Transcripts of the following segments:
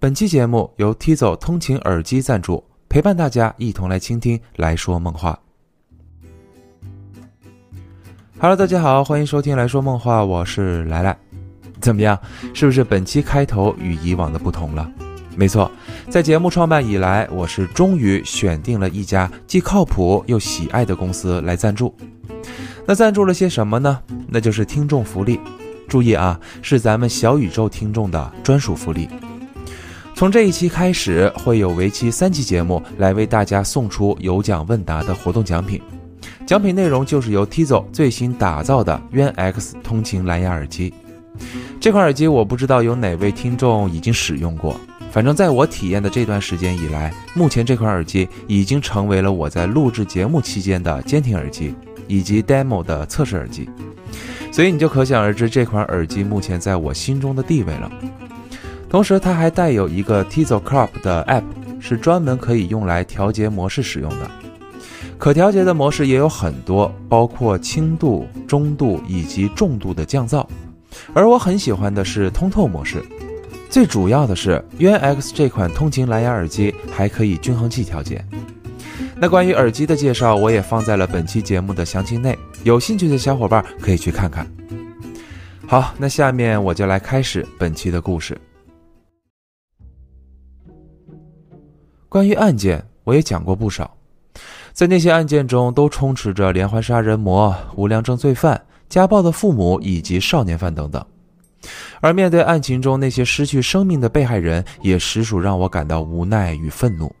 本期节目由 Tizo 通勤耳机赞助，陪伴大家一同来倾听来说梦话。Hello，大家好，欢迎收听来说梦话，我是来来。怎么样？是不是本期开头与以往的不同了？没错，在节目创办以来，我是终于选定了一家既靠谱又喜爱的公司来赞助。那赞助了些什么呢？那就是听众福利。注意啊，是咱们小宇宙听众的专属福利。从这一期开始，会有为期三期节目来为大家送出有奖问答的活动奖品。奖品内容就是由 Tizo 最新打造的渊 X 通勤蓝牙耳机。这款耳机我不知道有哪位听众已经使用过。反正在我体验的这段时间以来，目前这款耳机已经成为了我在录制节目期间的监听耳机，以及 demo 的测试耳机。所以你就可想而知，这款耳机目前在我心中的地位了。同时，它还带有一个 Tizo Club 的 app，是专门可以用来调节模式使用的。可调节的模式也有很多，包括轻度、中度以及重度的降噪。而我很喜欢的是通透模式。最主要的是 UNX 这款通勤蓝牙耳机还可以均衡器调节。那关于耳机的介绍，我也放在了本期节目的详情内，有兴趣的小伙伴可以去看看。好，那下面我就来开始本期的故事。关于案件，我也讲过不少，在那些案件中，都充斥着连环杀人魔、无良证罪犯、家暴的父母以及少年犯等等。而面对案情中那些失去生命的被害人，也实属让我感到无奈与愤怒。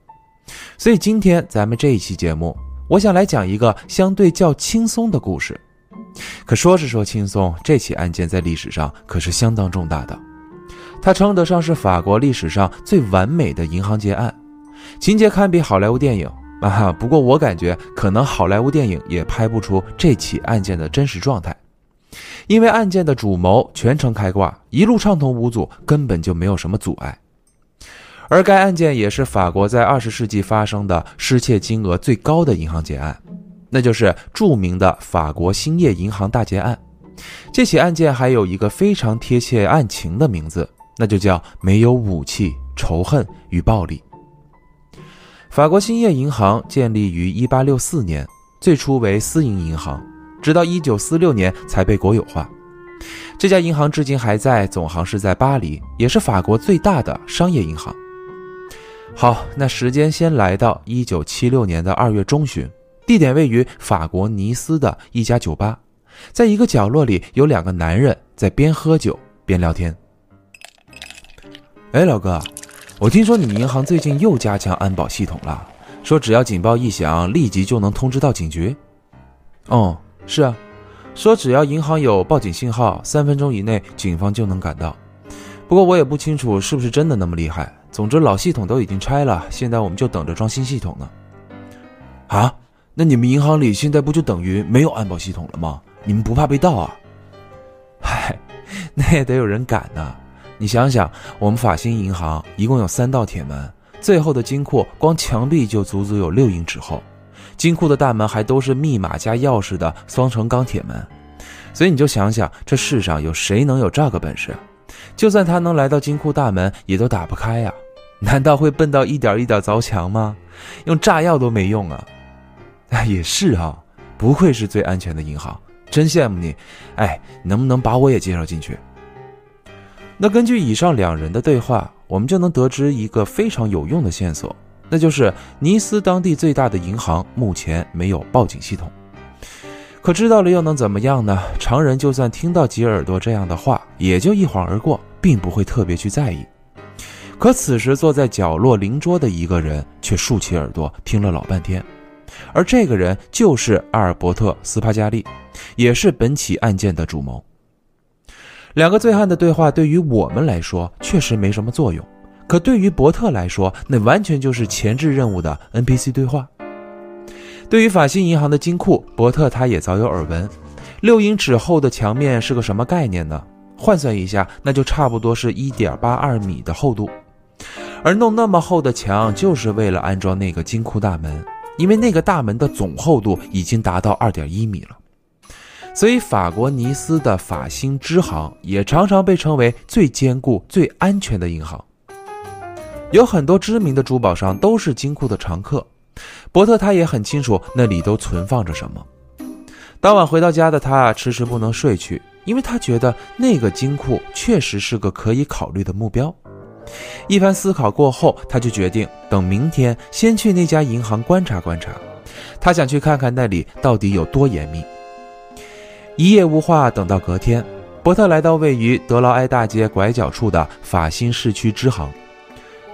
所以今天咱们这一期节目，我想来讲一个相对较轻松的故事。可说是说轻松，这起案件在历史上可是相当重大的，它称得上是法国历史上最完美的银行劫案，情节堪比好莱坞电影啊。不过我感觉可能好莱坞电影也拍不出这起案件的真实状态。因为案件的主谋全程开挂，一路畅通无阻，根本就没有什么阻碍。而该案件也是法国在二十世纪发生的失窃金额最高的银行劫案，那就是著名的法国兴业银行大劫案。这起案件还有一个非常贴切案情的名字，那就叫“没有武器、仇恨与暴力”。法国兴业银行建立于一八六四年，最初为私营银行。直到一九四六年才被国有化，这家银行至今还在，总行是在巴黎，也是法国最大的商业银行。好，那时间先来到一九七六年的二月中旬，地点位于法国尼斯的一家酒吧，在一个角落里有两个男人在边喝酒边聊天。哎，老哥，我听说你们银行最近又加强安保系统了，说只要警报一响，立即就能通知到警局。哦。是啊，说只要银行有报警信号，三分钟以内警方就能赶到。不过我也不清楚是不是真的那么厉害。总之老系统都已经拆了，现在我们就等着装新系统呢。啊？那你们银行里现在不就等于没有安保系统了吗？你们不怕被盗啊？嗨，那也得有人赶呢。你想想，我们法兴银行一共有三道铁门，最后的金库光墙壁就足足有六英尺厚。金库的大门还都是密码加钥匙的双层钢铁门，所以你就想想，这世上有谁能有这个本事？就算他能来到金库大门，也都打不开呀！难道会笨到一点一点凿墙吗？用炸药都没用啊！哎，也是啊，不愧是最安全的银行，真羡慕你！哎，能不能把我也介绍进去？那根据以上两人的对话，我们就能得知一个非常有用的线索。那就是尼斯当地最大的银行目前没有报警系统，可知道了又能怎么样呢？常人就算听到吉尔多这样的话，也就一晃而过，并不会特别去在意。可此时坐在角落邻桌的一个人却竖起耳朵听了老半天，而这个人就是阿尔伯特·斯帕加利，也是本起案件的主谋。两个醉汉的对话对于我们来说确实没什么作用。可对于伯特来说，那完全就是前置任务的 NPC 对话。对于法兴银行的金库，伯特他也早有耳闻。六英尺厚的墙面是个什么概念呢？换算一下，那就差不多是一点八二米的厚度。而弄那么厚的墙，就是为了安装那个金库大门，因为那个大门的总厚度已经达到二点一米了。所以，法国尼斯的法兴支行也常常被称为最坚固、最安全的银行。有很多知名的珠宝商都是金库的常客。伯特他也很清楚那里都存放着什么。当晚回到家的他迟迟不能睡去，因为他觉得那个金库确实是个可以考虑的目标。一番思考过后，他就决定等明天先去那家银行观察观察。他想去看看那里到底有多严密。一夜无话，等到隔天，伯特来到位于德劳埃大街拐角处的法新市区支行，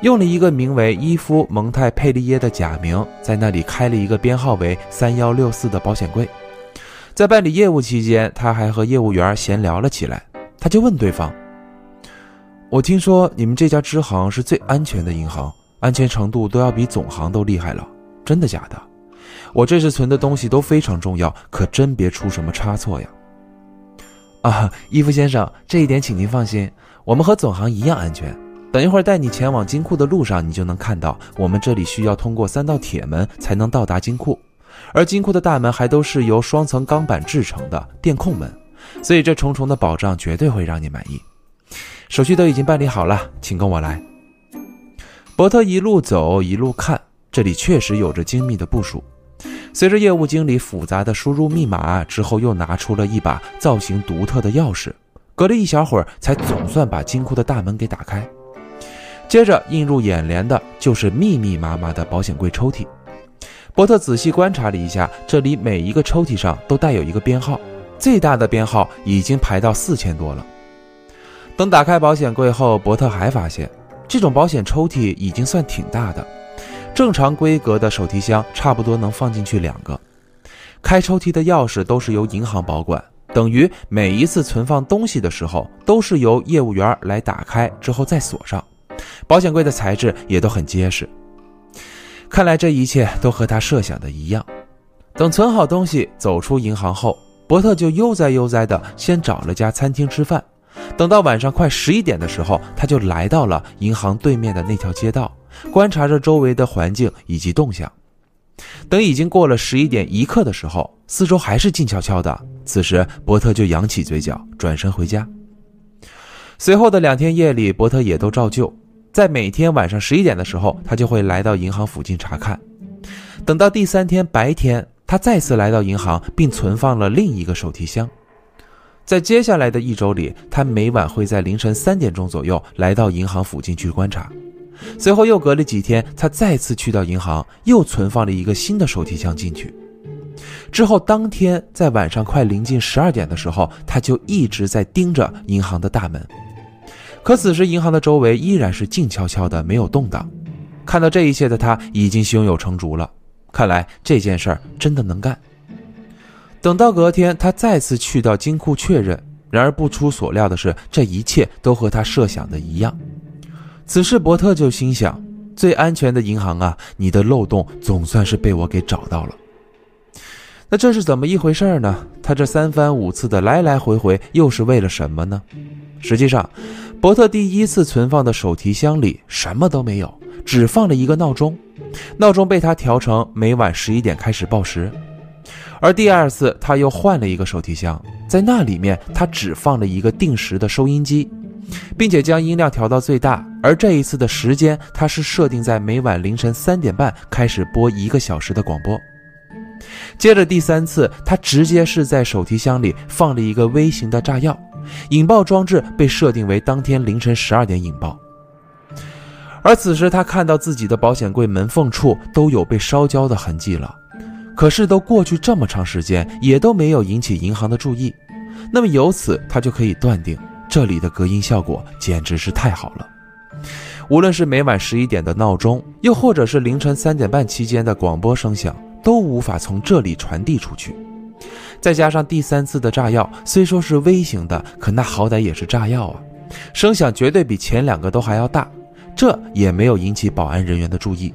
用了一个名为伊夫蒙泰佩利耶的假名，在那里开了一个编号为三幺六四的保险柜。在办理业务期间，他还和业务员闲聊了起来。他就问对方。我听说你们这家支行是最安全的银行，安全程度都要比总行都厉害了，真的假的？我这次存的东西都非常重要，可真别出什么差错呀！啊，伊夫先生，这一点请您放心，我们和总行一样安全。等一会儿带你前往金库的路上，你就能看到，我们这里需要通过三道铁门才能到达金库，而金库的大门还都是由双层钢板制成的电控门，所以这重重的保障绝对会让你满意。手续都已经办理好了，请跟我来。伯特一路走一路看，这里确实有着精密的部署。随着业务经理复杂的输入密码之后，又拿出了一把造型独特的钥匙，隔了一小会儿，才总算把金库的大门给打开。接着映入眼帘的就是密密麻麻的保险柜抽屉。伯特仔细观察了一下，这里每一个抽屉上都带有一个编号，最大的编号已经排到四千多了。等打开保险柜后，伯特还发现，这种保险抽屉已经算挺大的，正常规格的手提箱差不多能放进去两个。开抽屉的钥匙都是由银行保管，等于每一次存放东西的时候，都是由业务员来打开之后再锁上。保险柜的材质也都很结实，看来这一切都和他设想的一样。等存好东西走出银行后，伯特就悠哉悠哉的先找了家餐厅吃饭。等到晚上快十一点的时候，他就来到了银行对面的那条街道，观察着周围的环境以及动向。等已经过了十一点一刻的时候，四周还是静悄悄的。此时，伯特就扬起嘴角，转身回家。随后的两天夜里，伯特也都照旧，在每天晚上十一点的时候，他就会来到银行附近查看。等到第三天白天，他再次来到银行，并存放了另一个手提箱。在接下来的一周里，他每晚会在凌晨三点钟左右来到银行附近去观察。随后又隔了几天，他再次去到银行，又存放了一个新的手提箱进去。之后当天在晚上快临近十二点的时候，他就一直在盯着银行的大门。可此时银行的周围依然是静悄悄的，没有动荡。看到这一切的他已经胸有成竹了，看来这件事儿真的能干。等到隔天，他再次去到金库确认。然而不出所料的是，这一切都和他设想的一样。此时，伯特就心想：最安全的银行啊，你的漏洞总算是被我给找到了。那这是怎么一回事呢？他这三番五次的来来回回，又是为了什么呢？实际上，伯特第一次存放的手提箱里什么都没有，只放了一个闹钟。闹钟被他调成每晚十一点开始报时。而第二次，他又换了一个手提箱，在那里面，他只放了一个定时的收音机，并且将音量调到最大。而这一次的时间，他是设定在每晚凌晨三点半开始播一个小时的广播。接着第三次，他直接是在手提箱里放了一个微型的炸药，引爆装置被设定为当天凌晨十二点引爆。而此时，他看到自己的保险柜门缝处都有被烧焦的痕迹了。可是都过去这么长时间，也都没有引起银行的注意，那么由此他就可以断定，这里的隔音效果简直是太好了。无论是每晚十一点的闹钟，又或者是凌晨三点半期间的广播声响，都无法从这里传递出去。再加上第三次的炸药，虽说是微型的，可那好歹也是炸药啊，声响绝对比前两个都还要大，这也没有引起保安人员的注意。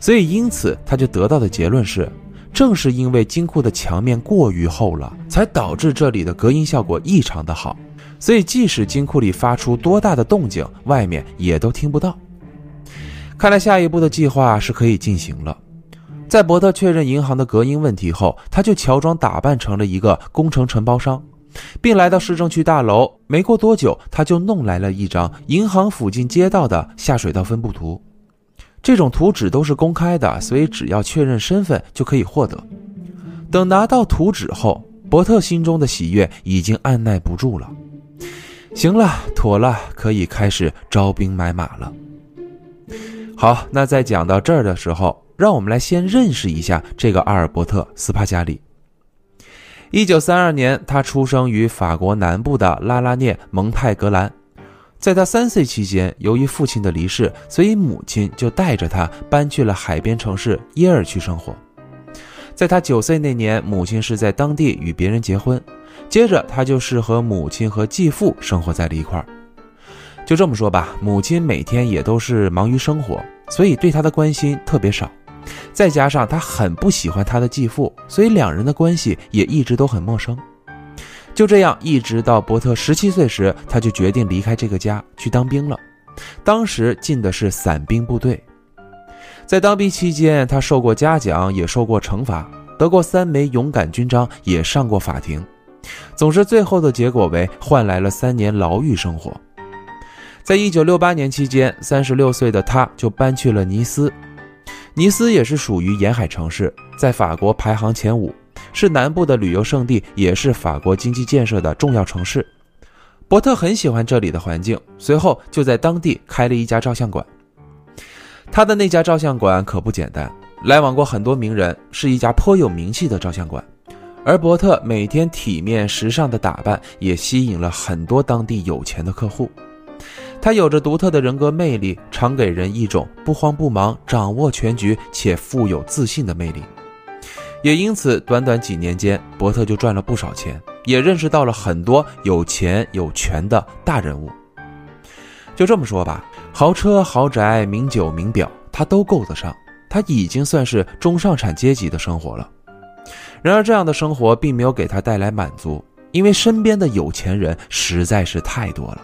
所以因此他就得到的结论是。正是因为金库的墙面过于厚了，才导致这里的隔音效果异常的好，所以即使金库里发出多大的动静，外面也都听不到。看来下一步的计划是可以进行了。在伯特确认银行的隔音问题后，他就乔装打扮成了一个工程承包商，并来到市政区大楼。没过多久，他就弄来了一张银行附近街道的下水道分布图。这种图纸都是公开的，所以只要确认身份就可以获得。等拿到图纸后，伯特心中的喜悦已经按耐不住了。行了，妥了，可以开始招兵买马了。好，那在讲到这儿的时候，让我们来先认识一下这个阿尔伯特·斯帕加里。一九三二年，他出生于法国南部的拉拉涅蒙泰格兰。在他三岁期间，由于父亲的离世，所以母亲就带着他搬去了海边城市耶尔去生活。在他九岁那年，母亲是在当地与别人结婚，接着他就是和母亲和继父生活在了一块儿。就这么说吧，母亲每天也都是忙于生活，所以对他的关心特别少。再加上他很不喜欢他的继父，所以两人的关系也一直都很陌生。就这样，一直到伯特十七岁时，他就决定离开这个家去当兵了。当时进的是伞兵部队，在当兵期间，他受过嘉奖，也受过惩罚，得过三枚勇敢勋章，也上过法庭。总之，最后的结果为换来了三年牢狱生活。在一九六八年期间，三十六岁的他就搬去了尼斯。尼斯也是属于沿海城市，在法国排行前五。是南部的旅游胜地，也是法国经济建设的重要城市。伯特很喜欢这里的环境，随后就在当地开了一家照相馆。他的那家照相馆可不简单，来往过很多名人，是一家颇有名气的照相馆。而伯特每天体面时尚的打扮，也吸引了很多当地有钱的客户。他有着独特的人格魅力，常给人一种不慌不忙、掌握全局且富有自信的魅力。也因此，短短几年间，伯特就赚了不少钱，也认识到了很多有钱有权的大人物。就这么说吧，豪车、豪宅、名酒、名表，他都够得上。他已经算是中上产阶级的生活了。然而，这样的生活并没有给他带来满足，因为身边的有钱人实在是太多了。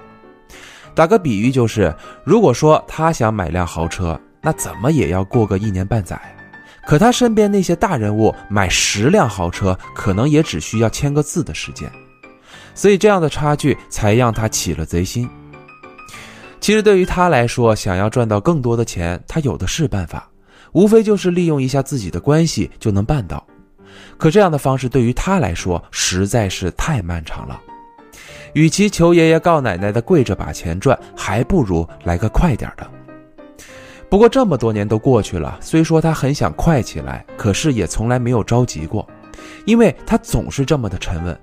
打个比喻，就是如果说他想买辆豪车，那怎么也要过个一年半载。可他身边那些大人物买十辆豪车，可能也只需要签个字的时间，所以这样的差距才让他起了贼心。其实对于他来说，想要赚到更多的钱，他有的是办法，无非就是利用一下自己的关系就能办到。可这样的方式对于他来说实在是太漫长了，与其求爷爷告奶奶的跪着把钱赚，还不如来个快点的。不过这么多年都过去了，虽说他很想快起来，可是也从来没有着急过，因为他总是这么的沉稳。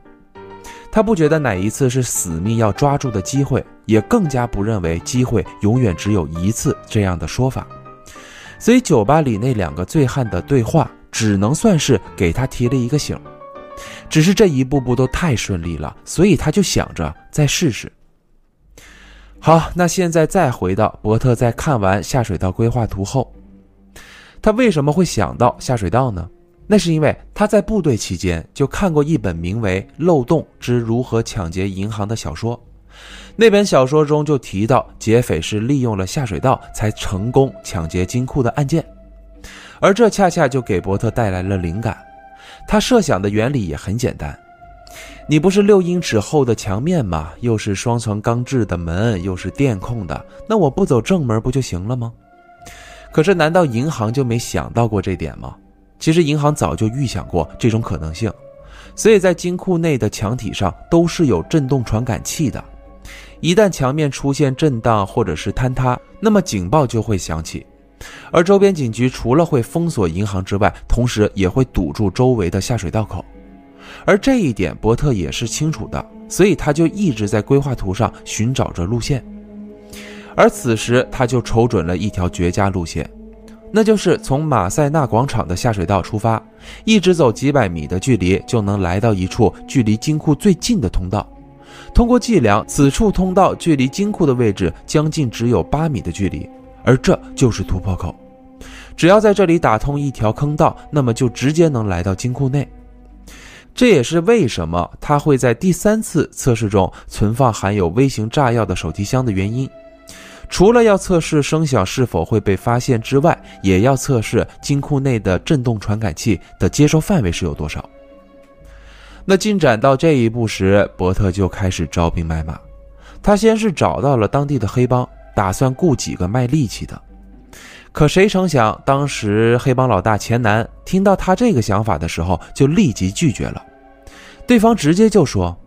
他不觉得哪一次是死命要抓住的机会，也更加不认为机会永远只有一次这样的说法。所以酒吧里那两个醉汉的对话，只能算是给他提了一个醒。只是这一步步都太顺利了，所以他就想着再试试。好，那现在再回到伯特在看完下水道规划图后，他为什么会想到下水道呢？那是因为他在部队期间就看过一本名为《漏洞之如何抢劫银行》的小说，那本小说中就提到劫匪是利用了下水道才成功抢劫金库的案件，而这恰恰就给伯特带来了灵感。他设想的原理也很简单。你不是六英尺厚的墙面吗？又是双层钢制的门，又是电控的，那我不走正门不就行了吗？可是难道银行就没想到过这点吗？其实银行早就预想过这种可能性，所以在金库内的墙体上都是有震动传感器的，一旦墙面出现震荡或者是坍塌，那么警报就会响起，而周边警局除了会封锁银行之外，同时也会堵住周围的下水道口。而这一点伯特也是清楚的，所以他就一直在规划图上寻找着路线。而此时他就瞅准了一条绝佳路线，那就是从马赛纳广场的下水道出发，一直走几百米的距离就能来到一处距离金库最近的通道。通过计量，此处通道距离金库的位置将近只有八米的距离，而这就是突破口。只要在这里打通一条坑道，那么就直接能来到金库内。这也是为什么他会在第三次测试中存放含有微型炸药的手提箱的原因。除了要测试声响是否会被发现之外，也要测试金库内的震动传感器的接收范围是有多少。那进展到这一步时，伯特就开始招兵买马。他先是找到了当地的黑帮，打算雇几个卖力气的。可谁成想，当时黑帮老大钱南听到他这个想法的时候，就立即拒绝了。对方直接就说：“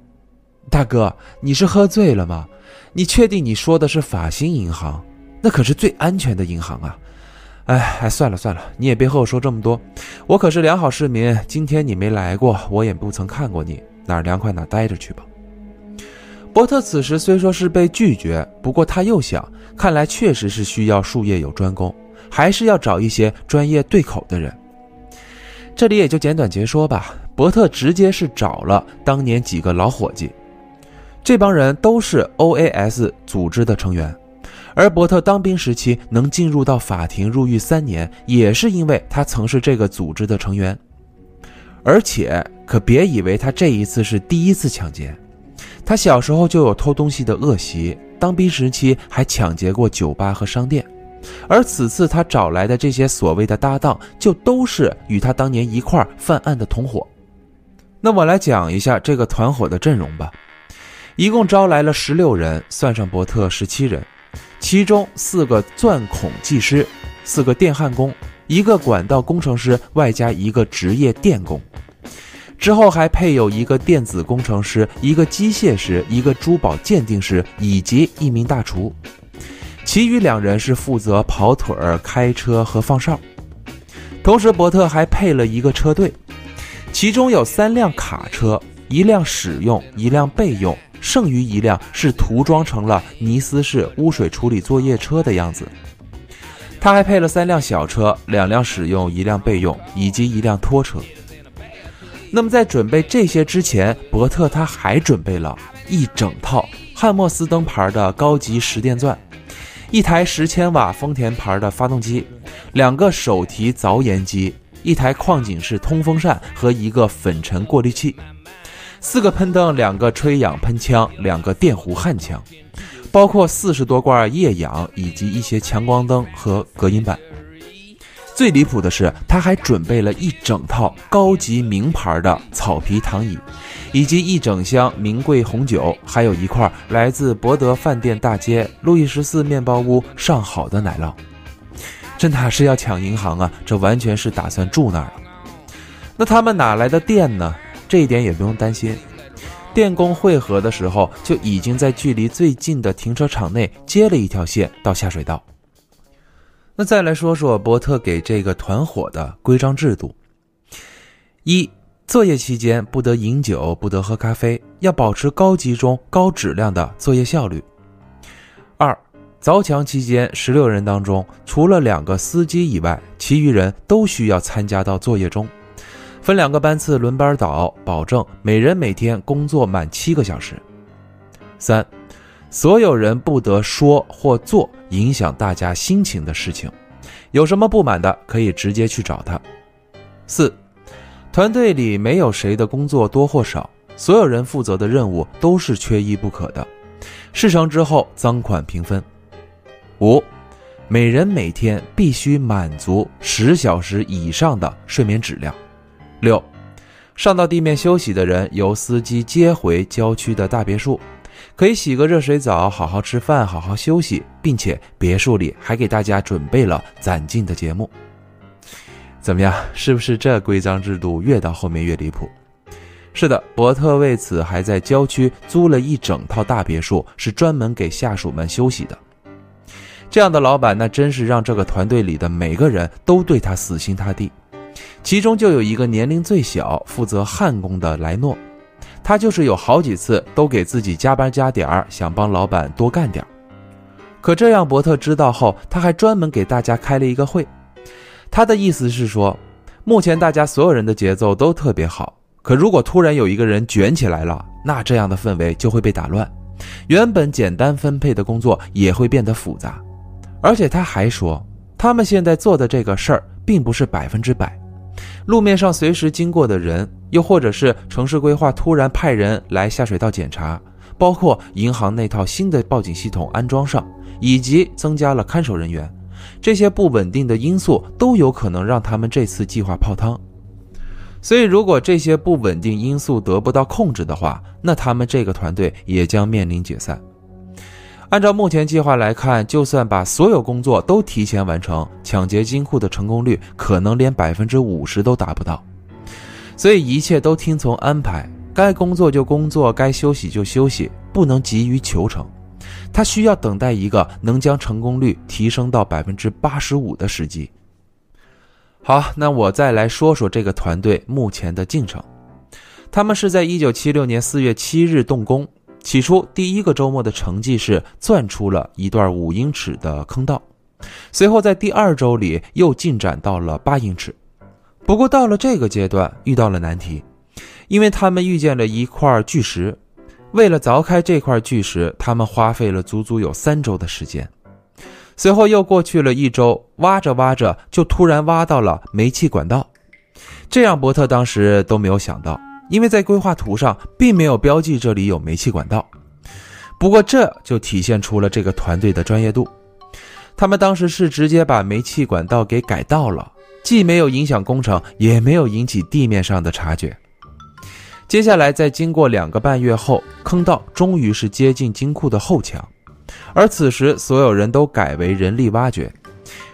大哥，你是喝醉了吗？你确定你说的是法兴银行？那可是最安全的银行啊！”哎哎，算了算了，你也别和我说这么多。我可是良好市民，今天你没来过，我也不曾看过你，哪儿凉快哪待着去吧。伯特此时虽说是被拒绝，不过他又想，看来确实是需要术业有专攻。还是要找一些专业对口的人。这里也就简短截说吧。伯特直接是找了当年几个老伙计，这帮人都是 OAS 组织的成员。而伯特当兵时期能进入到法庭入狱三年，也是因为他曾是这个组织的成员。而且可别以为他这一次是第一次抢劫，他小时候就有偷东西的恶习，当兵时期还抢劫过酒吧和商店。而此次他找来的这些所谓的搭档，就都是与他当年一块儿犯案的同伙。那我来讲一下这个团伙的阵容吧，一共招来了十六人，算上伯特十七人，其中四个钻孔技师，四个电焊工，一个管道工程师，外加一个职业电工，之后还配有一个电子工程师，一个机械师，一个珠宝鉴定师，以及一名大厨。其余两人是负责跑腿儿、开车和放哨，同时伯特还配了一个车队，其中有三辆卡车，一辆使用，一辆备用，剩余一辆是涂装成了尼斯式污水处理作业车的样子。他还配了三辆小车，两辆使用，一辆备用，以及一辆拖车。那么在准备这些之前，伯特他还准备了一整套汉默斯登牌的高级十电钻。一台十千瓦丰田牌的发动机，两个手提凿岩机，一台矿井式通风扇和一个粉尘过滤器，四个喷灯，两个吹氧喷枪，两个电弧焊枪，包括四十多罐液氧以及一些强光灯和隔音板。最离谱的是，他还准备了一整套高级名牌的草皮躺椅，以及一整箱名贵红酒，还有一块来自博德饭店大街路易十四面包屋上好的奶酪。这哪是要抢银行啊？这完全是打算住那儿了。那他们哪来的电呢？这一点也不用担心，电工汇合的时候就已经在距离最近的停车场内接了一条线到下水道。那再来说说伯特给这个团伙的规章制度：一、作业期间不得饮酒，不得喝咖啡，要保持高集中、高质量的作业效率；二、凿墙期间，十六人当中除了两个司机以外，其余人都需要参加到作业中，分两个班次轮班倒，保证每人每天工作满七个小时；三。所有人不得说或做影响大家心情的事情，有什么不满的可以直接去找他。四，团队里没有谁的工作多或少，所有人负责的任务都是缺一不可的。事成之后赃款平分。五，每人每天必须满足十小时以上的睡眠质量。六，上到地面休息的人由司机接回郊区的大别墅。可以洗个热水澡，好好吃饭，好好休息，并且别墅里还给大家准备了攒劲的节目。怎么样？是不是这规章制度越到后面越离谱？是的，伯特为此还在郊区租了一整套大别墅，是专门给下属们休息的。这样的老板，那真是让这个团队里的每个人都对他死心塌地。其中就有一个年龄最小、负责焊工的莱诺。他就是有好几次都给自己加班加点儿，想帮老板多干点儿。可这样伯特知道后，他还专门给大家开了一个会。他的意思是说，目前大家所有人的节奏都特别好，可如果突然有一个人卷起来了，那这样的氛围就会被打乱，原本简单分配的工作也会变得复杂。而且他还说，他们现在做的这个事儿并不是百分之百。路面上随时经过的人，又或者是城市规划突然派人来下水道检查，包括银行那套新的报警系统安装上，以及增加了看守人员，这些不稳定的因素都有可能让他们这次计划泡汤。所以，如果这些不稳定因素得不到控制的话，那他们这个团队也将面临解散。按照目前计划来看，就算把所有工作都提前完成，抢劫金库的成功率可能连百分之五十都达不到。所以一切都听从安排，该工作就工作，该休息就休息，不能急于求成。他需要等待一个能将成功率提升到百分之八十五的时机。好，那我再来说说这个团队目前的进程。他们是在一九七六年四月七日动工。起初，第一个周末的成绩是钻出了一段五英尺的坑道，随后在第二周里又进展到了八英尺。不过到了这个阶段，遇到了难题，因为他们遇见了一块巨石。为了凿开这块巨石，他们花费了足足有三周的时间。随后又过去了一周，挖着挖着就突然挖到了煤气管道，这样伯特当时都没有想到。因为在规划图上并没有标记这里有煤气管道，不过这就体现出了这个团队的专业度。他们当时是直接把煤气管道给改道了，既没有影响工程，也没有引起地面上的察觉。接下来，在经过两个半月后，坑道终于是接近金库的后墙，而此时所有人都改为人力挖掘，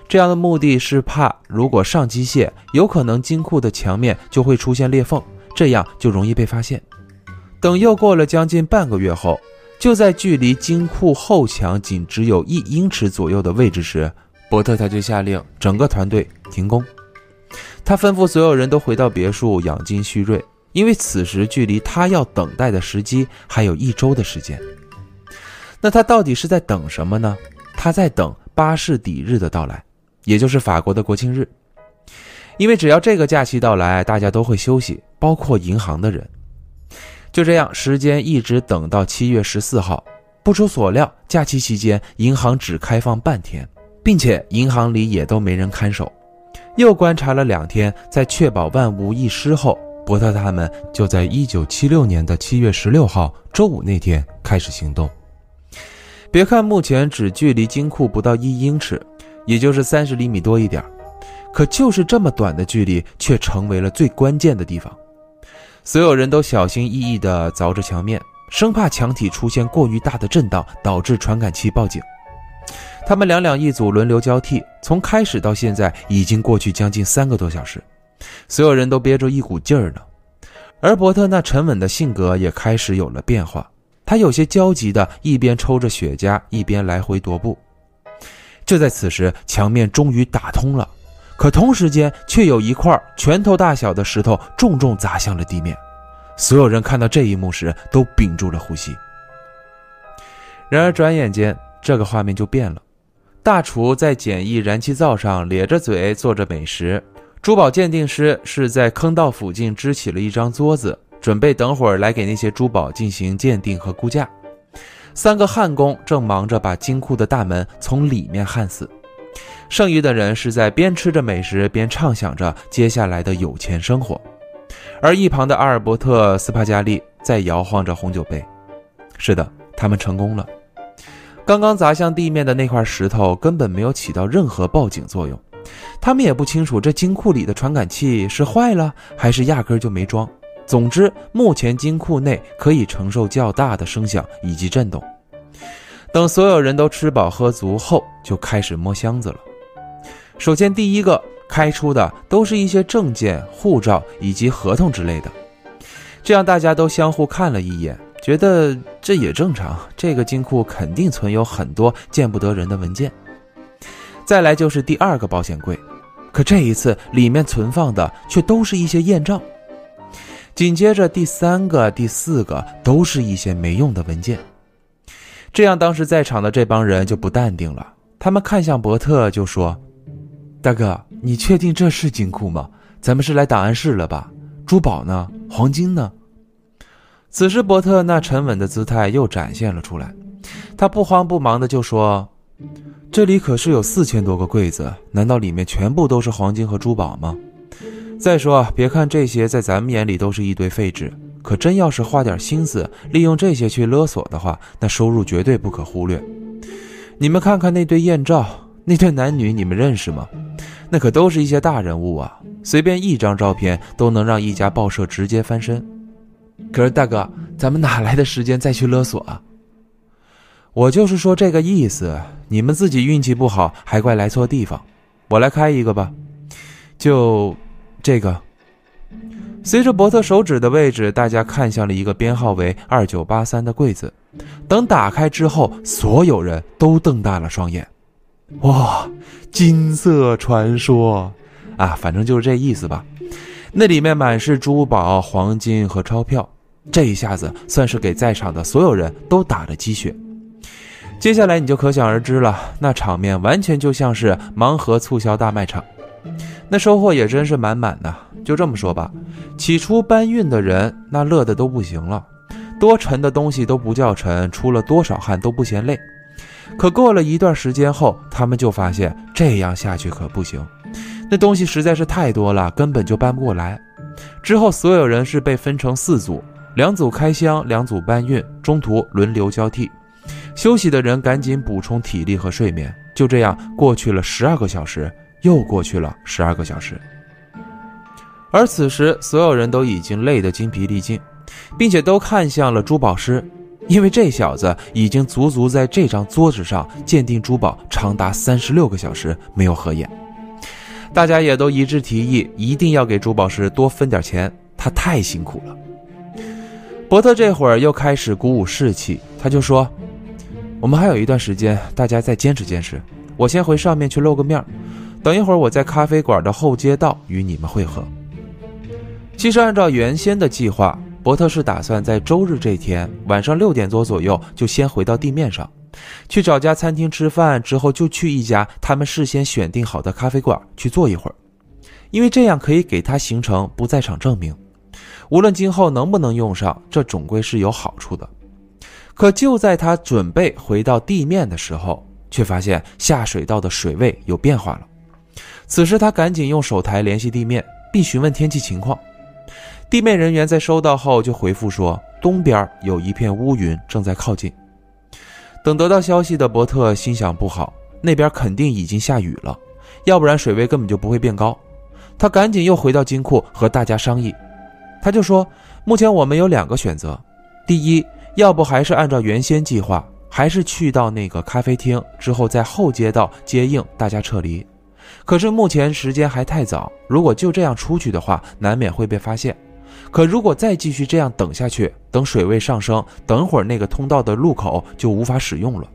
这样的目的是怕如果上机械，有可能金库的墙面就会出现裂缝。这样就容易被发现。等又过了将近半个月后，就在距离金库后墙仅只有一英尺左右的位置时，伯特他就下令整个团队停工。他吩咐所有人都回到别墅养精蓄锐，因为此时距离他要等待的时机还有一周的时间。那他到底是在等什么呢？他在等巴士底日的到来，也就是法国的国庆日。因为只要这个假期到来，大家都会休息，包括银行的人。就这样，时间一直等到七月十四号。不出所料，假期期间银行只开放半天，并且银行里也都没人看守。又观察了两天，在确保万无一失后，伯特他们就在一九七六年的七月十六号周五那天开始行动。别看目前只距离金库不到一英尺，也就是三十厘米多一点。可就是这么短的距离，却成为了最关键的地方。所有人都小心翼翼地凿着墙面，生怕墙体出现过于大的震荡，导致传感器报警。他们两两一组，轮流交替，从开始到现在已经过去将近三个多小时，所有人都憋着一股劲儿呢。而伯特那沉稳的性格也开始有了变化，他有些焦急地一边抽着雪茄，一边来回踱步。就在此时，墙面终于打通了。可同时间，却有一块拳头大小的石头重重砸向了地面。所有人看到这一幕时，都屏住了呼吸。然而，转眼间，这个画面就变了。大厨在简易燃气灶上咧着嘴做着美食，珠宝鉴定师是在坑道附近支起了一张桌子，准备等会儿来给那些珠宝进行鉴定和估价。三个焊工正忙着把金库的大门从里面焊死。剩余的人是在边吃着美食边畅想着接下来的有钱生活，而一旁的阿尔伯特·斯帕加利在摇晃着红酒杯。是的，他们成功了。刚刚砸向地面的那块石头根本没有起到任何报警作用，他们也不清楚这金库里的传感器是坏了还是压根就没装。总之，目前金库内可以承受较大的声响以及震动。等所有人都吃饱喝足后，就开始摸箱子了。首先，第一个开出的都是一些证件、护照以及合同之类的。这样大家都相互看了一眼，觉得这也正常。这个金库肯定存有很多见不得人的文件。再来就是第二个保险柜，可这一次里面存放的却都是一些验账。紧接着第三个、第四个都是一些没用的文件。这样当时在场的这帮人就不淡定了，他们看向伯特就说。大哥，你确定这是金库吗？咱们是来档案室了吧？珠宝呢？黄金呢？此时，伯特那沉稳的姿态又展现了出来。他不慌不忙的就说：“这里可是有四千多个柜子，难道里面全部都是黄金和珠宝吗？再说，别看这些在咱们眼里都是一堆废纸，可真要是花点心思，利用这些去勒索的话，那收入绝对不可忽略。你们看看那对艳照，那对男女，你们认识吗？”那可都是一些大人物啊，随便一张照片都能让一家报社直接翻身。可是大哥，咱们哪来的时间再去勒索啊？我就是说这个意思，你们自己运气不好，还怪来错地方。我来开一个吧，就这个。随着伯特手指的位置，大家看向了一个编号为二九八三的柜子。等打开之后，所有人都瞪大了双眼。哇，金色传说啊，反正就是这意思吧。那里面满是珠宝、黄金和钞票，这一下子算是给在场的所有人都打了鸡血。接下来你就可想而知了，那场面完全就像是盲盒促销大卖场，那收获也真是满满的。就这么说吧，起初搬运的人那乐的都不行了，多沉的东西都不叫沉，出了多少汗都不嫌累。可过了一段时间后，他们就发现这样下去可不行，那东西实在是太多了，根本就搬不过来。之后所有人是被分成四组，两组开箱，两组搬运，中途轮流交替。休息的人赶紧补充体力和睡眠。就这样过去了十二个小时，又过去了十二个小时。而此时，所有人都已经累得精疲力尽，并且都看向了珠宝师，因为这小子已经足足在这张桌子上鉴定珠宝长达三十六个小时没有合眼。大家也都一致提议，一定要给珠宝师多分点钱，他太辛苦了。伯特这会儿又开始鼓舞士气，他就说：“我们还有一段时间，大家再坚持坚持。我先回上面去露个面，等一会儿我在咖啡馆的后街道与你们会合。”其实按照原先的计划，伯特是打算在周日这天晚上六点多左右就先回到地面上，去找家餐厅吃饭，之后就去一家他们事先选定好的咖啡馆去坐一会儿，因为这样可以给他形成不在场证明，无论今后能不能用上，这总归是有好处的。可就在他准备回到地面的时候，却发现下水道的水位有变化了。此时他赶紧用手台联系地面，并询问天气情况。地面人员在收到后就回复说，东边有一片乌云正在靠近。等得到消息的伯特心想不好，那边肯定已经下雨了，要不然水位根本就不会变高。他赶紧又回到金库和大家商议，他就说，目前我们有两个选择，第一，要不还是按照原先计划，还是去到那个咖啡厅之后在后街道接应大家撤离。可是目前时间还太早，如果就这样出去的话，难免会被发现。可如果再继续这样等下去，等水位上升，等会儿那个通道的路口就无法使用了。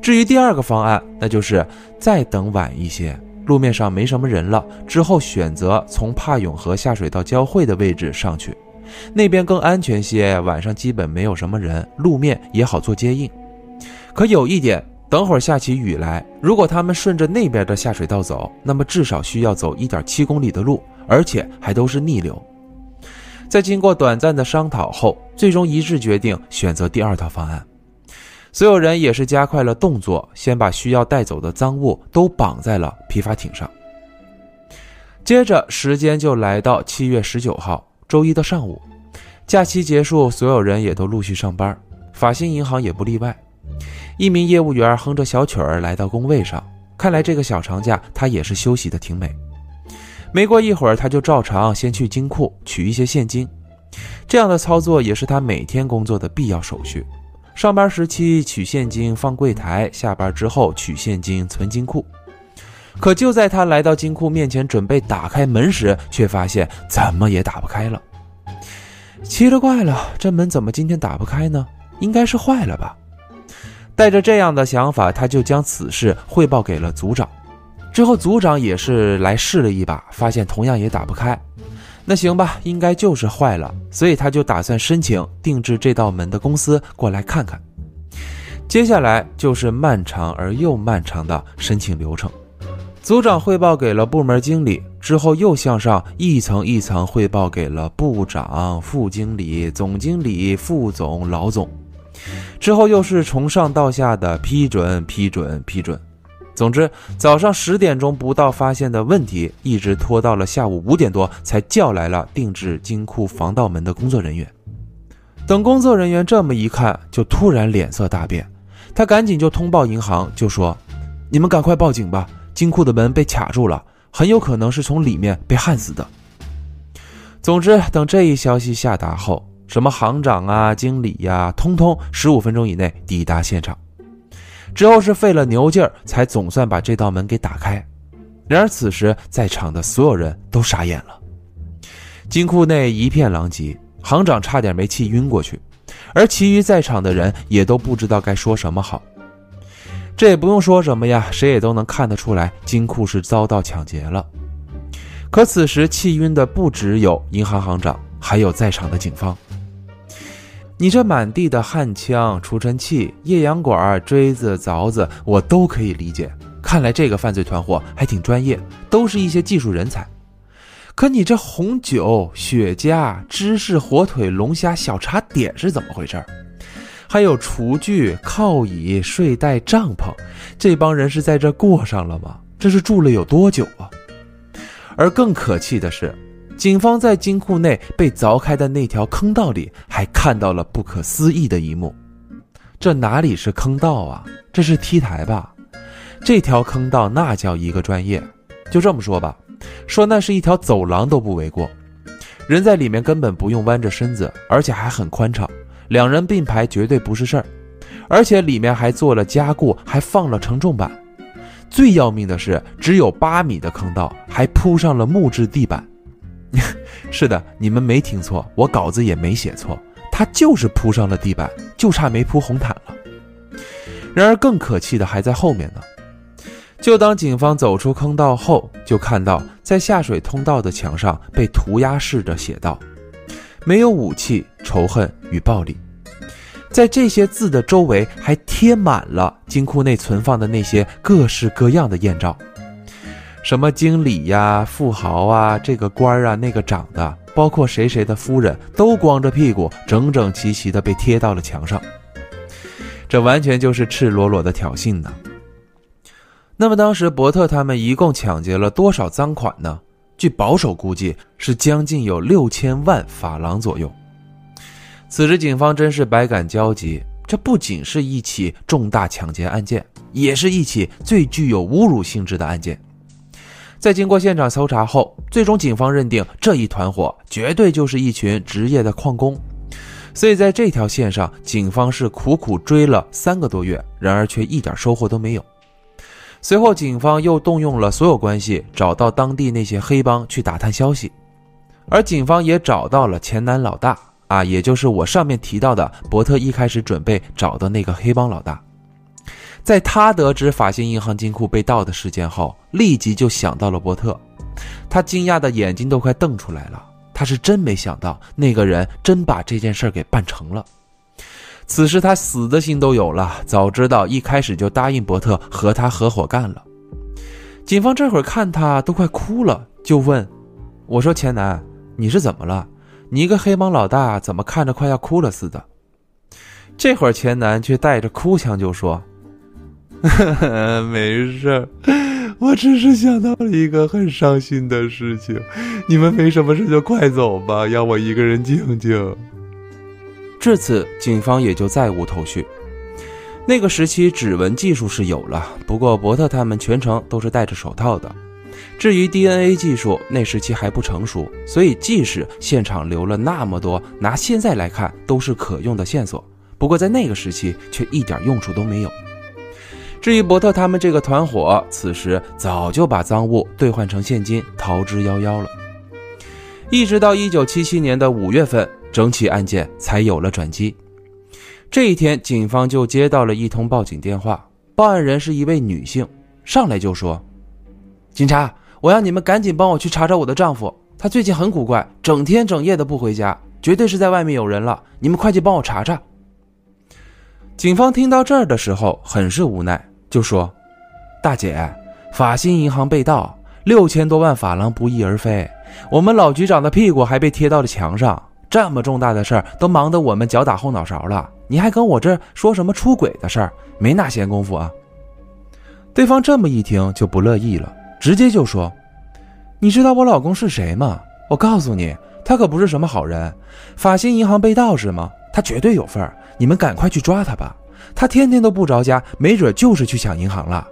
至于第二个方案，那就是再等晚一些，路面上没什么人了，之后选择从帕永河下水道交汇的位置上去，那边更安全些，晚上基本没有什么人，路面也好做接应。可有一点，等会儿下起雨来，如果他们顺着那边的下水道走，那么至少需要走一点七公里的路，而且还都是逆流。在经过短暂的商讨后，最终一致决定选择第二套方案。所有人也是加快了动作，先把需要带走的赃物都绑在了皮筏艇上。接着，时间就来到七月十九号周一的上午，假期结束，所有人也都陆续上班，法兴银行也不例外。一名业务员哼着小曲儿来到工位上，看来这个小长假他也是休息的挺美。没过一会儿，他就照常先去金库取一些现金。这样的操作也是他每天工作的必要手续。上班时期取现金放柜台，下班之后取现金存金库。可就在他来到金库面前准备打开门时，却发现怎么也打不开了。奇了怪了，这门怎么今天打不开呢？应该是坏了吧？带着这样的想法，他就将此事汇报给了组长。之后，组长也是来试了一把，发现同样也打不开。那行吧，应该就是坏了，所以他就打算申请定制这道门的公司过来看看。接下来就是漫长而又漫长的申请流程。组长汇报给了部门经理，之后又向上一层一层汇报给了部长、副经理、总经理、副总、老总，之后又是从上到下的批准、批准、批准。总之，早上十点钟不到发现的问题，一直拖到了下午五点多，才叫来了定制金库防盗门的工作人员。等工作人员这么一看，就突然脸色大变，他赶紧就通报银行，就说：“你们赶快报警吧，金库的门被卡住了，很有可能是从里面被焊死的。”总之，等这一消息下达后，什么行长啊、经理呀，通通十五分钟以内抵达现场。之后是费了牛劲儿，才总算把这道门给打开。然而此时在场的所有人都傻眼了，金库内一片狼藉，行长差点没气晕过去，而其余在场的人也都不知道该说什么好。这也不用说什么呀，谁也都能看得出来，金库是遭到抢劫了。可此时气晕的不只有银行行长，还有在场的警方。你这满地的焊枪、除尘器、液氧管、锥子、凿子，我都可以理解。看来这个犯罪团伙还挺专业，都是一些技术人才。可你这红酒、雪茄、芝士、火腿、龙虾、小茶点是怎么回事？还有厨具、靠椅、睡袋、帐篷，这帮人是在这过上了吗？这是住了有多久啊？而更可气的是。警方在金库内被凿开的那条坑道里，还看到了不可思议的一幕。这哪里是坑道啊？这是 T 台吧？这条坑道那叫一个专业。就这么说吧，说那是一条走廊都不为过。人在里面根本不用弯着身子，而且还很宽敞，两人并排绝对不是事儿。而且里面还做了加固，还放了承重板。最要命的是，只有八米的坑道，还铺上了木质地板。是的，你们没听错，我稿子也没写错，他就是铺上了地板，就差没铺红毯了。然而更可气的还在后面呢。就当警方走出坑道后，就看到在下水通道的墙上被涂鸦式的写道：“没有武器、仇恨与暴力。”在这些字的周围还贴满了金库内存放的那些各式各样的艳照。什么经理呀、富豪啊、这个官啊、那个长的，包括谁谁的夫人都光着屁股，整整齐齐的被贴到了墙上。这完全就是赤裸裸的挑衅呢。那么当时伯特他们一共抢劫了多少赃款呢？据保守估计是将近有六千万法郎左右。此时警方真是百感交集，这不仅是一起重大抢劫案件，也是一起最具有侮辱性质的案件。在经过现场搜查后，最终警方认定这一团伙绝对就是一群职业的矿工，所以在这条线上，警方是苦苦追了三个多月，然而却一点收获都没有。随后，警方又动用了所有关系，找到当地那些黑帮去打探消息，而警方也找到了前南老大啊，也就是我上面提到的伯特一开始准备找的那个黑帮老大。在他得知法兴银行金库被盗的事件后，立即就想到了伯特。他惊讶的眼睛都快瞪出来了。他是真没想到那个人真把这件事给办成了。此时他死的心都有了。早知道一开始就答应伯特和他合伙干了。警方这会儿看他都快哭了，就问：“我说钱南，你是怎么了？你一个黑帮老大，怎么看着快要哭了似的？”这会儿钱南却带着哭腔就说。没事儿，我只是想到了一个很伤心的事情。你们没什么事就快走吧，让我一个人静静。至此，警方也就再无头绪。那个时期，指纹技术是有了，不过伯特他们全程都是戴着手套的。至于 DNA 技术，那时期还不成熟，所以即使现场留了那么多，拿现在来看都是可用的线索，不过在那个时期却一点用处都没有。至于伯特他们这个团伙，此时早就把赃物兑换成现金逃之夭夭了。一直到一九七七年的五月份，整起案件才有了转机。这一天，警方就接到了一通报警电话，报案人是一位女性，上来就说：“警察，我让你们赶紧帮我去查查我的丈夫，他最近很古怪，整天整夜的不回家，绝对是在外面有人了。你们快去帮我查查。”警方听到这儿的时候，很是无奈。就说：“大姐，法兴银行被盗，六千多万法郎不翼而飞。我们老局长的屁股还被贴到了墙上，这么重大的事儿都忙得我们脚打后脑勺了，你还跟我这说什么出轨的事儿？没那闲工夫啊！”对方这么一听就不乐意了，直接就说：“你知道我老公是谁吗？我告诉你，他可不是什么好人。法兴银行被盗是吗？他绝对有份儿，你们赶快去抓他吧。”他天天都不着家，没准就是去抢银行了。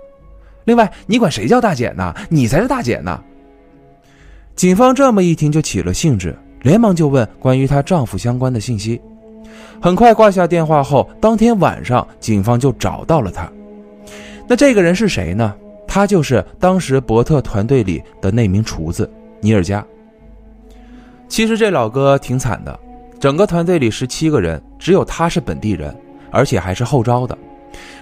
另外，你管谁叫大姐呢？你才是大姐呢！警方这么一听就起了兴致，连忙就问关于她丈夫相关的信息。很快挂下电话后，当天晚上警方就找到了他。那这个人是谁呢？他就是当时伯特团队里的那名厨子尼尔加。其实这老哥挺惨的，整个团队里十七个人，只有他是本地人，而且还是后招的。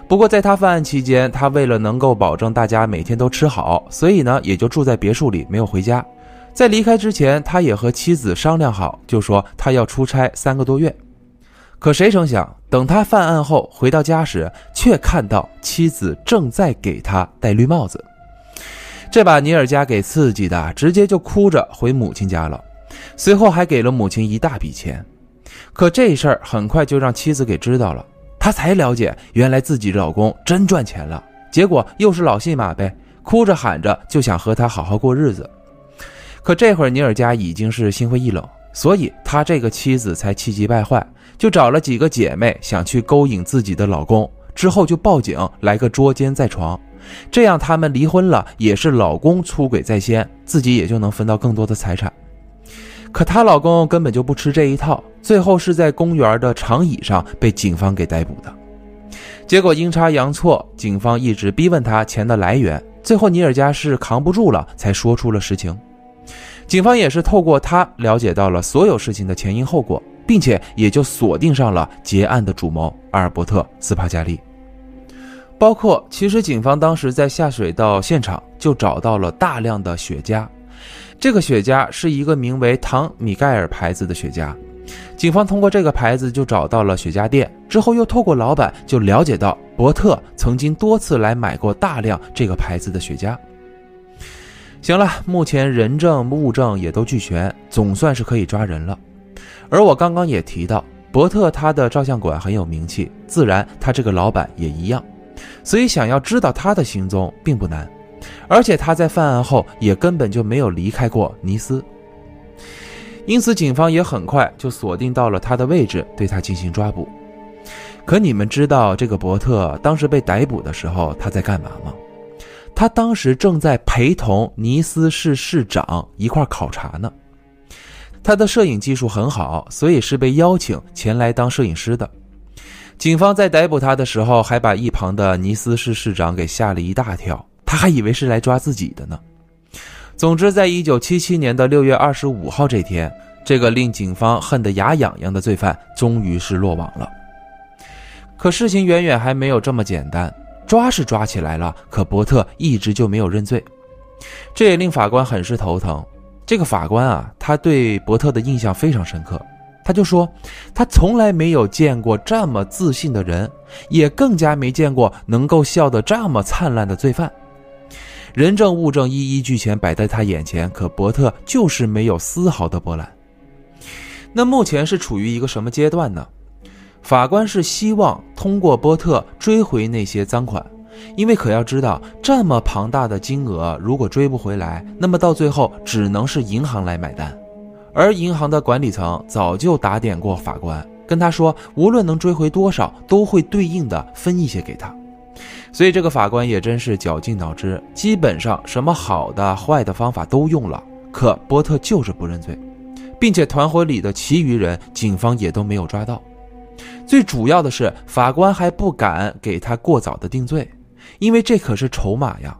不过在他犯案期间，他为了能够保证大家每天都吃好，所以呢也就住在别墅里，没有回家。在离开之前，他也和妻子商量好，就说他要出差三个多月。可谁成想，等他犯案后回到家时，却看到妻子正在给他戴绿帽子。这把尼尔加给刺激的，直接就哭着回母亲家了。随后还给了母亲一大笔钱。可这事儿很快就让妻子给知道了，她才了解原来自己老公真赚钱了。结果又是老戏码呗，哭着喊着就想和他好好过日子。可这会儿尼尔加已经是心灰意冷。所以，他这个妻子才气急败坏，就找了几个姐妹想去勾引自己的老公，之后就报警，来个捉奸在床，这样他们离婚了，也是老公出轨在先，自己也就能分到更多的财产。可她老公根本就不吃这一套，最后是在公园的长椅上被警方给逮捕的。结果阴差阳错，警方一直逼问他钱的来源，最后尼尔加是扛不住了，才说出了实情。警方也是透过他了解到了所有事情的前因后果，并且也就锁定上了结案的主谋阿尔伯特·斯帕加利。包括，其实警方当时在下水道现场就找到了大量的雪茄，这个雪茄是一个名为唐米盖尔牌子的雪茄。警方通过这个牌子就找到了雪茄店，之后又透过老板就了解到伯特曾经多次来买过大量这个牌子的雪茄。行了，目前人证物证也都俱全，总算是可以抓人了。而我刚刚也提到，伯特他的照相馆很有名气，自然他这个老板也一样，所以想要知道他的行踪并不难。而且他在犯案后也根本就没有离开过尼斯，因此警方也很快就锁定到了他的位置，对他进行抓捕。可你们知道这个伯特当时被逮捕的时候他在干嘛吗？他当时正在陪同尼斯市市长一块考察呢。他的摄影技术很好，所以是被邀请前来当摄影师的。警方在逮捕他的时候，还把一旁的尼斯市市长给吓了一大跳，他还以为是来抓自己的呢。总之，在一九七七年的六月二十五号这天，这个令警方恨得牙痒痒的罪犯终于是落网了。可事情远远还没有这么简单。抓是抓起来了，可伯特一直就没有认罪，这也令法官很是头疼。这个法官啊，他对伯特的印象非常深刻，他就说他从来没有见过这么自信的人，也更加没见过能够笑得这么灿烂的罪犯。人证物证一一俱全摆在他眼前，可伯特就是没有丝毫的波澜。那目前是处于一个什么阶段呢？法官是希望通过波特追回那些赃款，因为可要知道，这么庞大的金额如果追不回来，那么到最后只能是银行来买单。而银行的管理层早就打点过法官，跟他说，无论能追回多少，都会对应的分一些给他。所以这个法官也真是绞尽脑汁，基本上什么好的、坏的方法都用了，可波特就是不认罪，并且团伙里的其余人，警方也都没有抓到。最主要的是，法官还不敢给他过早的定罪，因为这可是筹码呀。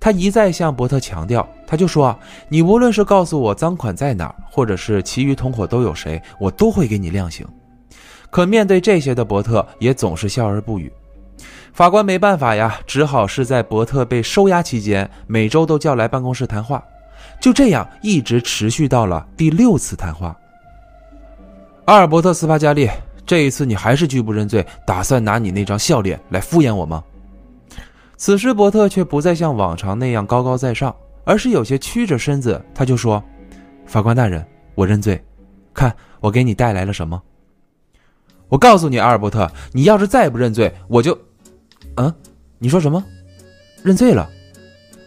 他一再向伯特强调，他就说：“你无论是告诉我赃款在哪儿，或者是其余同伙都有谁，我都会给你量刑。”可面对这些的伯特也总是笑而不语。法官没办法呀，只好是在伯特被收押期间，每周都叫来办公室谈话。就这样一直持续到了第六次谈话。阿尔伯特·斯帕加利。这一次你还是拒不认罪，打算拿你那张笑脸来敷衍我吗？此时伯特却不再像往常那样高高在上，而是有些屈着身子。他就说：“法官大人，我认罪。看我给你带来了什么。我告诉你，阿尔伯特，你要是再不认罪，我就……嗯，你说什么？认罪了？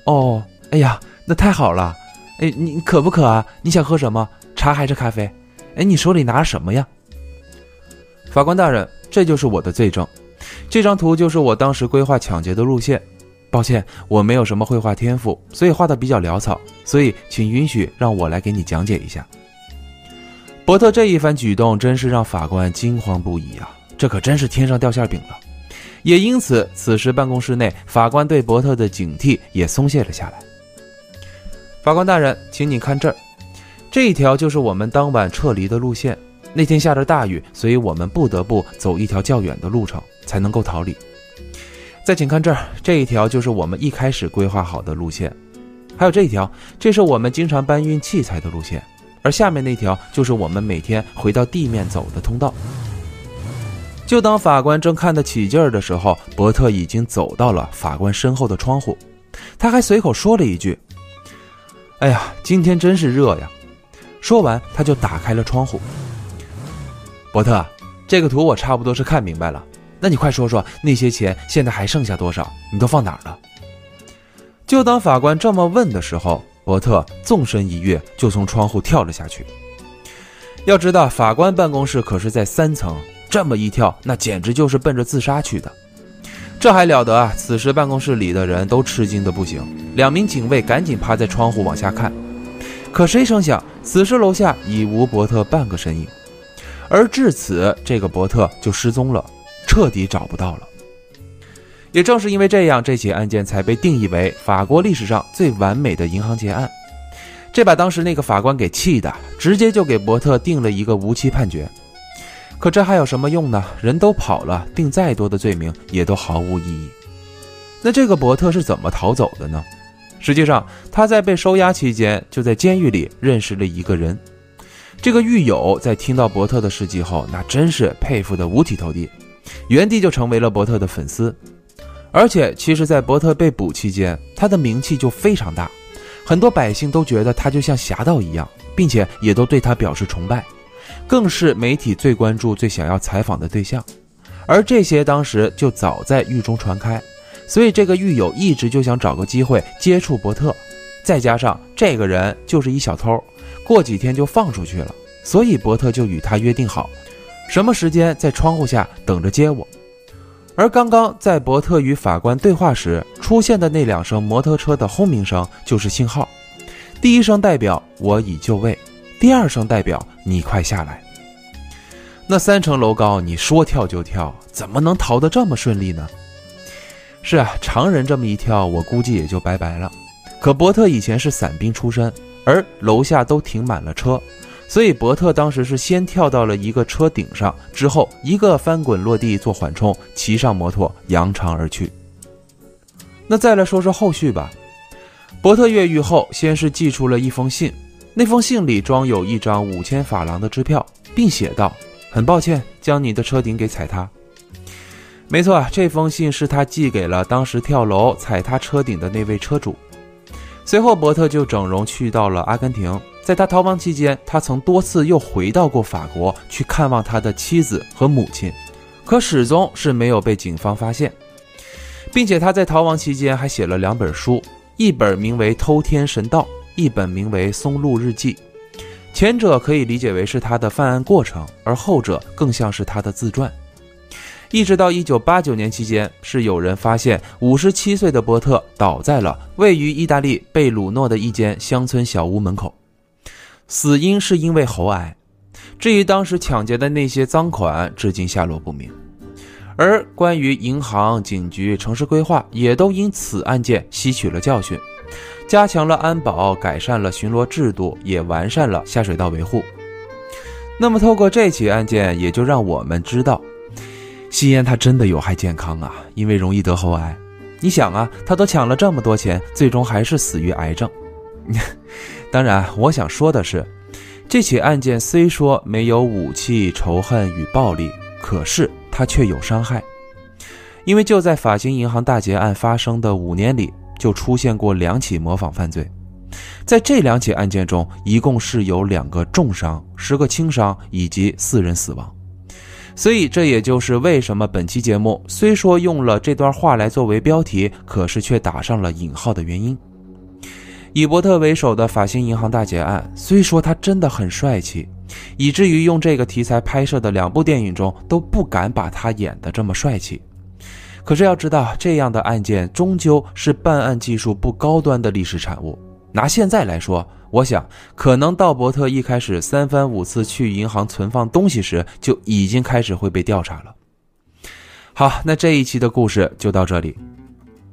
哦，哎呀，那太好了。哎，你渴不渴啊？你想喝什么？茶还是咖啡？哎，你手里拿什么呀？”法官大人，这就是我的罪证。这张图就是我当时规划抢劫的路线。抱歉，我没有什么绘画天赋，所以画的比较潦草。所以，请允许让我来给你讲解一下。伯特这一番举动真是让法官惊慌不已啊！这可真是天上掉馅饼了。也因此，此时办公室内法官对伯特的警惕也松懈了下来。法官大人，请你看这儿，这一条就是我们当晚撤离的路线。那天下着大雨，所以我们不得不走一条较远的路程，才能够逃离。再请看这儿，这一条就是我们一开始规划好的路线。还有这一条，这是我们经常搬运器材的路线。而下面那条就是我们每天回到地面走的通道。就当法官正看得起劲儿的时候，伯特已经走到了法官身后的窗户，他还随口说了一句：“哎呀，今天真是热呀！”说完，他就打开了窗户。伯特，这个图我差不多是看明白了，那你快说说那些钱现在还剩下多少？你都放哪儿了？就当法官这么问的时候。伯特纵身一跃，就从窗户跳了下去。要知道，法官办公室可是在三层，这么一跳，那简直就是奔着自杀去的。这还了得啊！此时办公室里的人都吃惊的不行，两名警卫赶紧趴在窗户往下看。可谁成想，此时楼下已无伯特半个身影，而至此，这个伯特就失踪了，彻底找不到了。也正是因为这样，这起案件才被定义为法国历史上最完美的银行劫案。这把当时那个法官给气的，直接就给伯特定了一个无期判决。可这还有什么用呢？人都跑了，定再多的罪名也都毫无意义。那这个伯特是怎么逃走的呢？实际上，他在被收押期间，就在监狱里认识了一个人。这个狱友在听到伯特的事迹后，那真是佩服的五体投地，原地就成为了伯特的粉丝。而且，其实，在伯特被捕期间，他的名气就非常大，很多百姓都觉得他就像侠盗一样，并且也都对他表示崇拜，更是媒体最关注、最想要采访的对象。而这些当时就早在狱中传开，所以这个狱友一直就想找个机会接触伯特。再加上这个人就是一小偷，过几天就放出去了，所以伯特就与他约定好，什么时间在窗户下等着接我。而刚刚在伯特与法官对话时出现的那两声摩托车的轰鸣声就是信号，第一声代表我已就位，第二声代表你快下来。那三层楼高，你说跳就跳，怎么能逃得这么顺利呢？是啊，常人这么一跳，我估计也就拜拜了。可伯特以前是伞兵出身，而楼下都停满了车。所以伯特当时是先跳到了一个车顶上，之后一个翻滚落地做缓冲，骑上摩托扬长而去。那再来说说后续吧。伯特越狱后，先是寄出了一封信，那封信里装有一张五千法郎的支票，并写道：“很抱歉将你的车顶给踩塌。”没错，这封信是他寄给了当时跳楼踩塌车顶的那位车主。随后，伯特就整容去到了阿根廷。在他逃亡期间，他曾多次又回到过法国去看望他的妻子和母亲，可始终是没有被警方发现，并且他在逃亡期间还写了两本书，一本名为《偷天神道》，一本名为《松露日记》。前者可以理解为是他的犯案过程，而后者更像是他的自传。一直到一九八九年期间，是有人发现五十七岁的波特倒在了位于意大利贝鲁诺的一间乡村小屋门口。死因是因为喉癌，至于当时抢劫的那些赃款，至今下落不明。而关于银行、警局、城市规划，也都因此案件吸取了教训，加强了安保，改善了巡逻制度，也完善了下水道维护。那么，透过这起案件，也就让我们知道，吸烟它真的有害健康啊，因为容易得喉癌。你想啊，他都抢了这么多钱，最终还是死于癌症。当然，我想说的是，这起案件虽说没有武器、仇恨与暴力，可是它却有伤害。因为就在法兴银行大劫案发生的五年里，就出现过两起模仿犯罪，在这两起案件中，一共是有两个重伤、十个轻伤以及四人死亡。所以，这也就是为什么本期节目虽说用了这段话来作为标题，可是却打上了引号的原因。以伯特为首的法兴银行大劫案，虽说他真的很帅气，以至于用这个题材拍摄的两部电影中都不敢把他演得这么帅气。可是要知道，这样的案件终究是办案技术不高端的历史产物。拿现在来说，我想可能道伯特一开始三番五次去银行存放东西时，就已经开始会被调查了。好，那这一期的故事就到这里。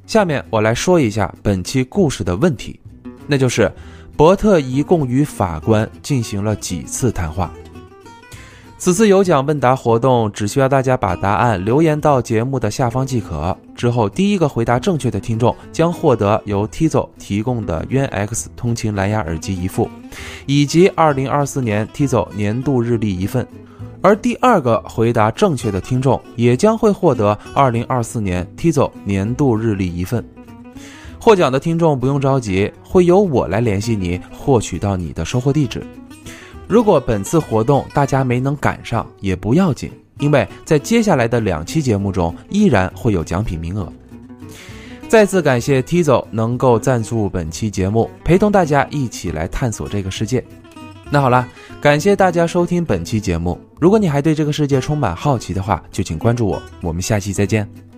下面我来说一下本期故事的问题，那就是伯特一共与法官进行了几次谈话。此次有奖问答活动只需要大家把答案留言到节目的下方即可。之后，第一个回答正确的听众将获得由 Tizo 提供的渊 X 通勤蓝牙耳机一副，以及2024年 Tizo 年度日历一份。而第二个回答正确的听众也将会获得2024年 Tizo 年度日历一份。获奖的听众不用着急，会由我来联系你，获取到你的收货地址。如果本次活动大家没能赶上也不要紧，因为在接下来的两期节目中依然会有奖品名额。再次感谢 Tizo 能够赞助本期节目，陪同大家一起来探索这个世界。那好了，感谢大家收听本期节目。如果你还对这个世界充满好奇的话，就请关注我。我们下期再见。